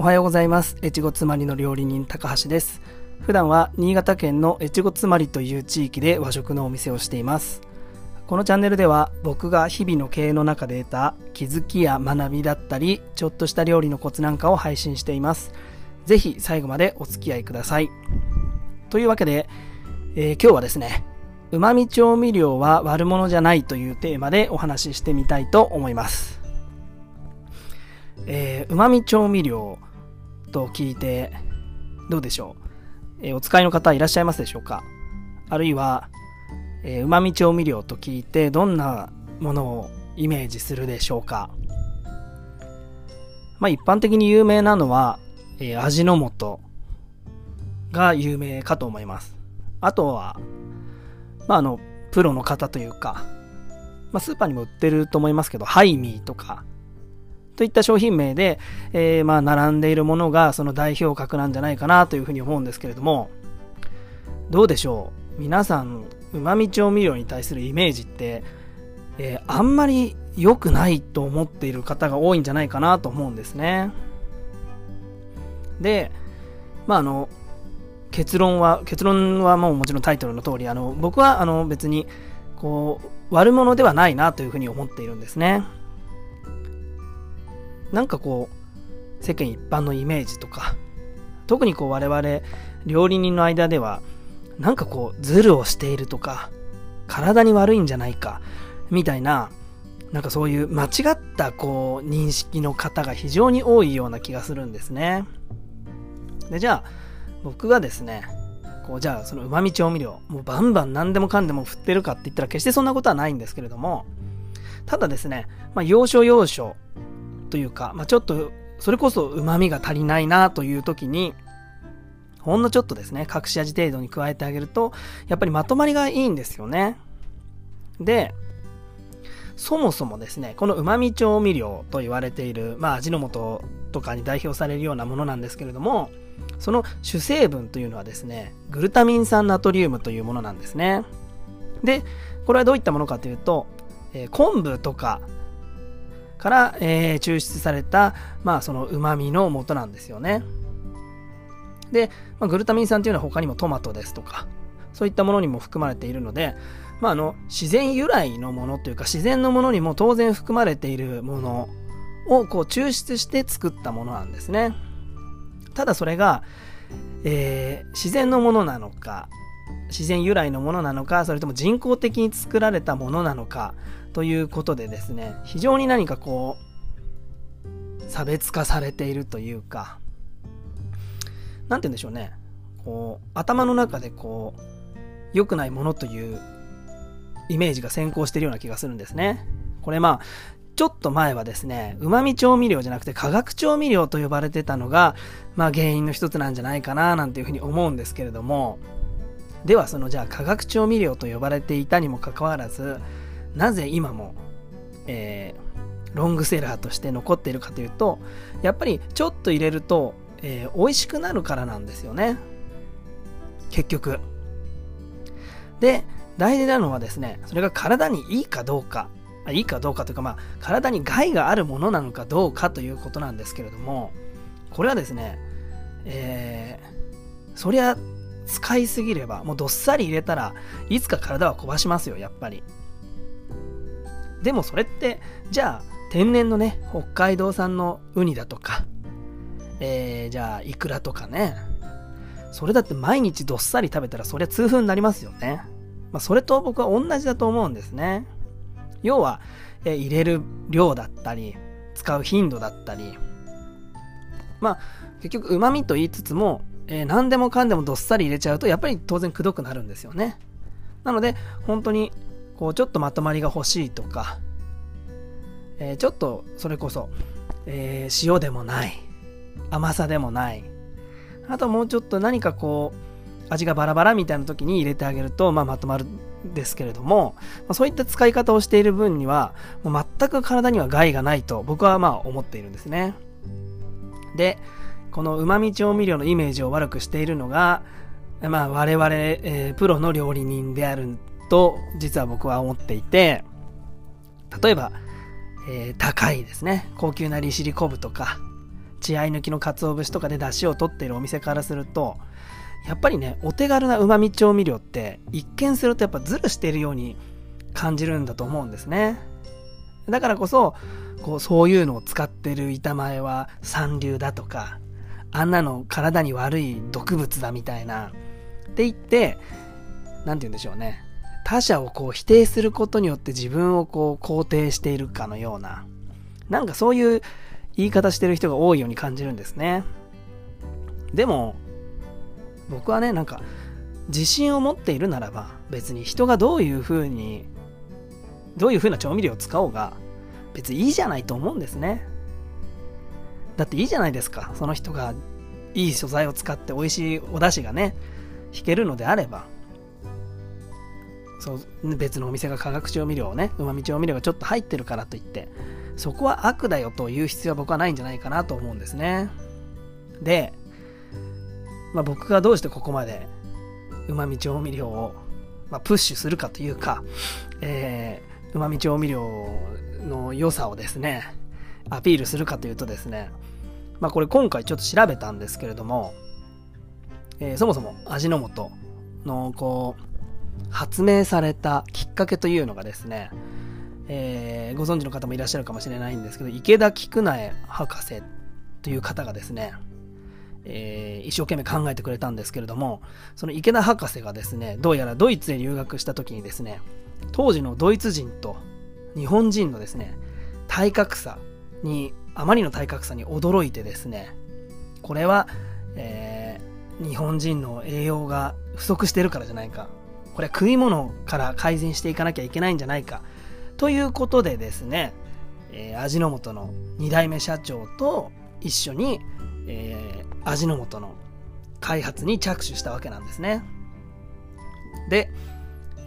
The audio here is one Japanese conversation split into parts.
おはようございます。越後妻りの料理人高橋です。普段は新潟県の越後妻りという地域で和食のお店をしています。このチャンネルでは僕が日々の経営の中で得た気づきや学びだったりちょっとした料理のコツなんかを配信しています。ぜひ最後までお付き合いください。というわけで、えー、今日はですねうまみ調味料は悪者じゃないというテーマでお話ししてみたいと思います。えー、うまみ調味料と聞いてどうでしょう、えー、お使いの方いらっしゃいますでしょうか？あるいは、えー、うまみ調味料と聞いてどんなものをイメージするでしょうか？まあ一般的に有名なのは、えー、味の素が有名かと思います。あとは、まああの、プロの方というか、まあスーパーにも売ってると思いますけど、ハイミーとか、といった商品名で、えー、まあ並んでいるものがその代表格なんじゃないかなというふうに思うんですけれども。どうでしょう?皆さんうまみ調味料に対するイメージって、えー、あんまり良くないと思っている方が多いんじゃないかなと思うんですね。でまああの結論は結論はもうもちろんタイトルの通りあの僕はあの別にこう悪者ではないなというふうに思っているんですね。なんかこう、世間一般のイメージとか、特にこう我々料理人の間では、なんかこう、ズルをしているとか、体に悪いんじゃないか、みたいな、なんかそういう間違ったこう、認識の方が非常に多いような気がするんですね。で、じゃあ、僕がですね、こう、じゃあその旨味調味料、もうバンバン何でもかんでも振ってるかって言ったら決してそんなことはないんですけれども、ただですね、まあ、要所要所、というか、まあ、ちょっとそれこそ旨味が足りないなという時にほんのちょっとですね隠し味程度に加えてあげるとやっぱりまとまりがいいんですよね。でそもそもですねこのうまみ調味料と言われている、まあ、味の素とかに代表されるようなものなんですけれどもその主成分というのはですねグルタミン酸ナトリウムというものなんですね。でこれはどういったものかというと、えー、昆布とかから、えー、抽出された、まあ、その旨味の元なんですよね。で、まあ、グルタミン酸というのは他にもトマトですとか、そういったものにも含まれているので、まあ、あの自然由来のものというか自然のものにも当然含まれているものをこう抽出して作ったものなんですね。ただそれが、えー、自然のものなのか自然由来のものなのかそれとも人工的に作られたものなのかということでですね非常に何かこう差別化されているというか何て言うんでしょうね。こう頭の中でこう良くないものというイメージが先行しているような気がするんですね。これまあちょっと前はですね、うまみ調味料じゃなくて化学調味料と呼ばれてたのが、まあ原因の一つなんじゃないかななんていうふうに思うんですけれども、ではそのじゃあ化学調味料と呼ばれていたにもかかわらず、なぜ今も、えー、ロングセラーとして残っているかというとやっぱりちょっと入れると、えー、美味しくなるからなんですよね。結局。で大事なのはですねそれが体にいいかどうか。いいかどうかというかまあ体に害があるものなのかどうかということなんですけれどもこれはですねえー、そりゃ使いすぎればもうどっさり入れたらいつか体は壊しますよやっぱり。でもそれって、じゃあ、天然のね、北海道産のウニだとか、えー、じゃあ、イクラとかね、それだって毎日どっさり食べたらそりゃ痛風になりますよね。まあ、それと僕は同じだと思うんですね。要は、えー、入れる量だったり、使う頻度だったり、まあ、結局、旨味と言いつつも、えー、何でもかんでもどっさり入れちゃうと、やっぱり当然くどくなるんですよね。なので、本当にこうちょっとまとまりが欲しいとか、えー、ちょっとそれこそ、えー、塩でもない甘さでもないあともうちょっと何かこう味がバラバラみたいな時に入れてあげると、まあ、まとまるんですけれども、まあ、そういった使い方をしている分にはもう全く体には害がないと僕はまあ思っているんですね。でこのうまみ調味料のイメージを悪くしているのが、まあ、我々、えー、プロの料理人であると実は僕は思っていて例えば、えー、高いですね。高級な利尻昆布とか血合い抜きの鰹節とかで出汁を取っているお店からするとやっぱりねお手軽なうまみ調味料って一見するとやっぱズルしているように感じるんだと思うんですね。だからこそこうそういうのを使ってる板前は三流だとかあんなの体に悪い毒物だみたいなって言って何て言うんでしょうね。他者をこう否定することによって自分をこう肯定しているかのようななんかそういう言い方してる人が多いように感じるんですね。でも僕はねなんか自信を持っているならば別に人がどういう風にどういう風な調味料を使おうが別にいいじゃないと思うんですね。だっていいじゃないですか。その人がいい素材を使って美味しいお出汁がね引けるのであれば。そう別のお店が化学調味料をねうまみ調味料がちょっと入ってるからといってそこは悪だよという必要は僕はないんじゃないかなと思うんですね。で、まあ、僕がどうしてここまでうまみ調味料を、まあ、プッシュするかというかえうまみ調味料の良さをですねアピールするかというとですねまあこれ今回ちょっと調べたんですけれども、えー、そもそも味の素のこう発明されたきっかけというのがですね、えー、ご存知の方もいらっしゃるかもしれないんですけど池田菊苗博士という方がですね、えー、一生懸命考えてくれたんですけれどもその池田博士がですねどうやらドイツへ留学した時にですね当時のドイツ人と日本人のですね体格差にあまりの体格差に驚いてですねこれは、えー、日本人の栄養が不足してるからじゃないかこれ食い物から改善していかなきゃいけないんじゃないか。ということでですね、えー、味の素の2代目社長と一緒に、えー、味の素の開発に着手したわけなんですね。で、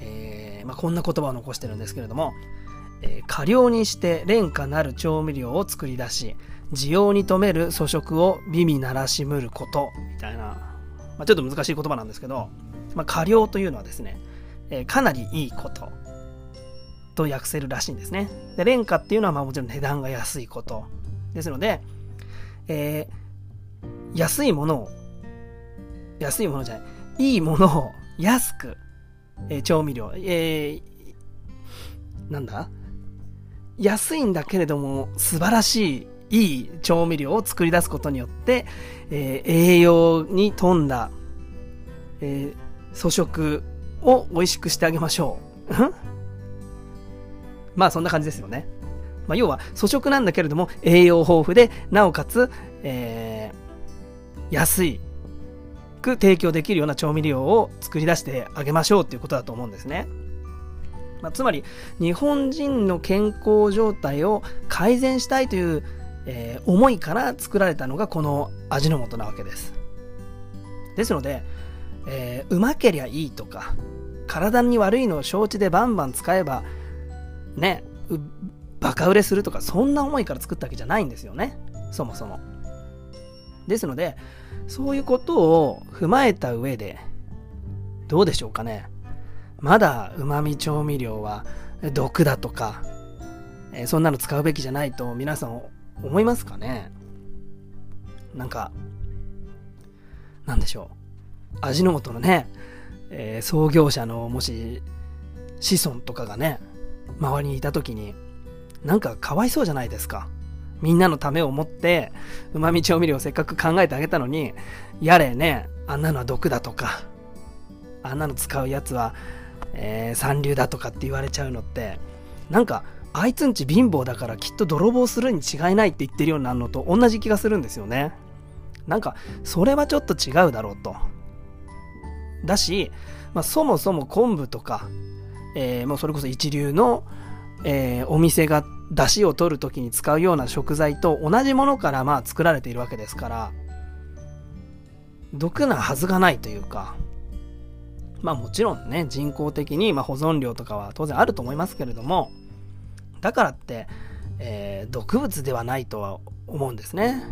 えー、まあ、こんな言葉を残してるんですけれども、え過量にして廉価なる調味料を作り出し需要に留める粗食を美味ならしむることみたいな、まあ、ちょっと難しい言葉なんですけどまあ、過料というのはですね、えー、かなりいいことと訳せるらしいんですね。で、廉価っていうのはまあもちろん値段が安いことですので、えー、安いものを、安いものじゃない、いいものを安く、えー、調味料、えー、なんだ？安いんだけれども素晴らしいいい調味料を作り出すことによって、えー、栄養に富んだ、えー、粗食を美味しくしてあげましょう。まあそんな感じですよね。まあ、要は粗食なんだけれども栄養豊富でなおかつ、えー、安いく提供できるような調味料を作り出してあげましょうっていうことだと思うんですね。まあ、つまり日本人の健康状態を改善したいという、えー、思いから作られたのがこの味の素なわけです。ですので、えー、うまけりゃいいとか、体に悪いのを承知でバンバン使えば、ね、バカ売れするとか、そんな思いから作ったわけじゃないんですよね。そもそも。ですので、そういうことを踏まえた上で、どうでしょうかね。まだ旨味調味料は毒だとか、えー、そんなの使うべきじゃないと皆さん思いますかねなんか、なんでしょう。味の素のね、えー、創業者のもし子孫とかがね、周りにいた時に、なんかかわいそうじゃないですか。みんなのためを思って、旨味調味料をせっかく考えてあげたのに、やれね、あんなのは毒だとか、あんなの使うやつは、えー、三流だとかって言われちゃうのって、なんか、あいつんち貧乏だからきっと泥棒するに違いないって言ってるようになるのと同じ気がするんですよね。なんか、それはちょっと違うだろうと。だし、まあ、そもそも昆布とか、えー、もうそれこそ一流の、えー、お店が出汁を取る時に使うような食材と同じものからまあ作られているわけですから毒なはずがないというかまあもちろんね人工的にま保存料とかは当然あると思いますけれどもだからって、えー、毒物ではないとは思うんですね。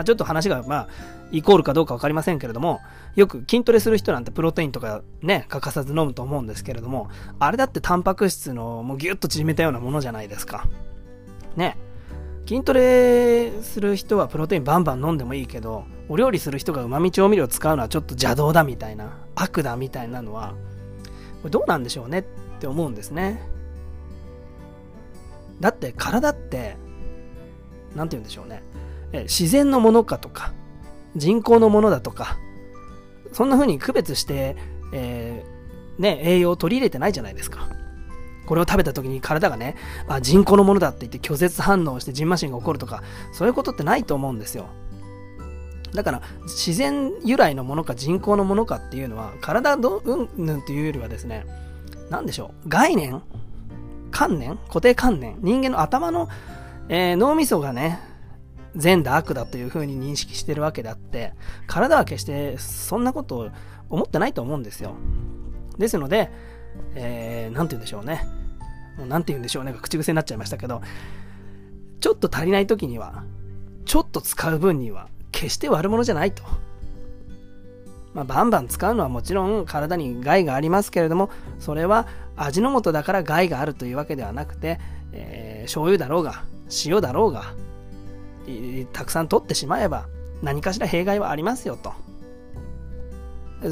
まあ、ちょっと話が、まあ、イコールかどうか分かりませんけれども、よく筋トレする人なんてプロテインとかね、欠かさず飲むと思うんですけれども、あれだってタンパク質のもうギュッと縮めたようなものじゃないですか。ね。筋トレする人はプロテインバンバン飲んでもいいけどお料理する人がうまみ調味料を使うのはちょっと邪道だみたいな悪だみたいなのはこれどうなんでしょうねって思うんですねだって体って何て言うんでしょうね自然のものかとか人工のものだとかそんな風に区別して、えー、ね、栄養を取り入れてないじゃないですか。これを食べた時に体がね、あ、人工のものだって言って拒絶反応してジンマシンが起こるとか、そういうことってないと思うんですよ。だから、自然由来のものか人工のものかっていうのは、体どうんぬんっていうよりはですね、何でしょう、概念観念固定観念人間の頭の、えー、脳みそがね、善だ悪だというふうに認識してるわけであって、体は決してそんなことを思ってないと思うんですよ。ですので、えー、て言うんでしょうね。もうなんて言うんでしょうねが。口癖になっちゃいましたけど、ちょっと足りない時には、ちょっと使う分には、決して悪者じゃないと。まあ、バンバン使うのはもちろん体に害がありますけれども、それは味の素だから害があるというわけではなくて、えー、醤油だろうが、塩だろうが、たくさん取ってしまえば何かしら弊害はありますよと。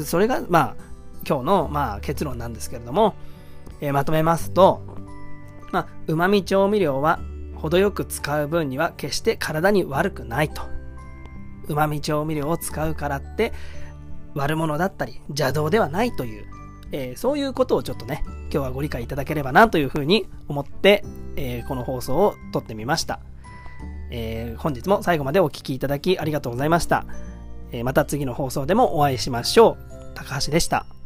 それが、まあ、今日の、まあ、結論なんですけれども、えー、まとめますと、まあ、旨味調味料は程よく使う分には決して体に悪くないと。旨味調味料を使うからって悪者だったり邪道ではないという、えー、そういうことをちょっとね、今日はご理解いただければなというふうに思って、えー、この放送を撮ってみました。えー、本日も最後までお聴きいただきありがとうございました。えー、また次の放送でもお会いしましょう。高橋でした。